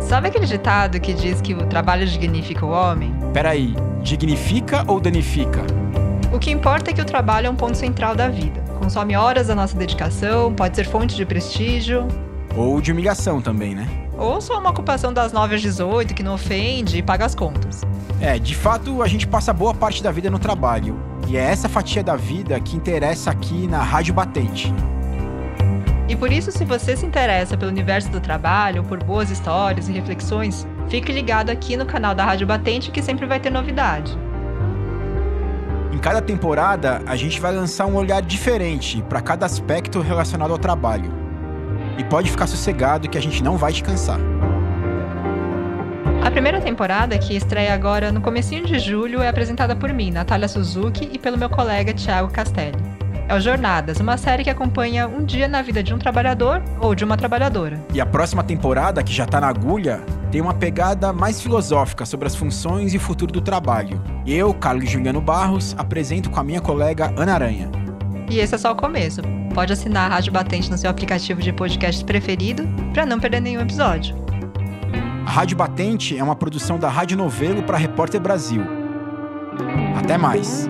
Sabe aquele ditado que diz que o trabalho dignifica o homem? Peraí, dignifica ou danifica? O que importa é que o trabalho é um ponto central da vida. Consome horas da nossa dedicação, pode ser fonte de prestígio. Ou de humilhação também, né? Ou só uma ocupação das 9 às 18 que não ofende e paga as contas. É, de fato, a gente passa boa parte da vida no trabalho. E é essa fatia da vida que interessa aqui na Rádio Batente. E por isso, se você se interessa pelo universo do trabalho, por boas histórias e reflexões, fique ligado aqui no canal da Rádio Batente que sempre vai ter novidade. Em cada temporada, a gente vai lançar um olhar diferente para cada aspecto relacionado ao trabalho. E pode ficar sossegado que a gente não vai te cansar. A primeira temporada, que estreia agora no comecinho de julho, é apresentada por mim, Natália Suzuki, e pelo meu colega Thiago Castelli. É o Jornadas, uma série que acompanha um dia na vida de um trabalhador ou de uma trabalhadora. E a próxima temporada, que já tá na agulha, tem uma pegada mais filosófica sobre as funções e o futuro do trabalho. E eu, Carlos Juliano Barros, apresento com a minha colega Ana Aranha. E esse é só o começo. Pode assinar a Rádio Batente no seu aplicativo de podcast preferido para não perder nenhum episódio. A Rádio Batente é uma produção da Rádio Novelo para Repórter Brasil. Até mais!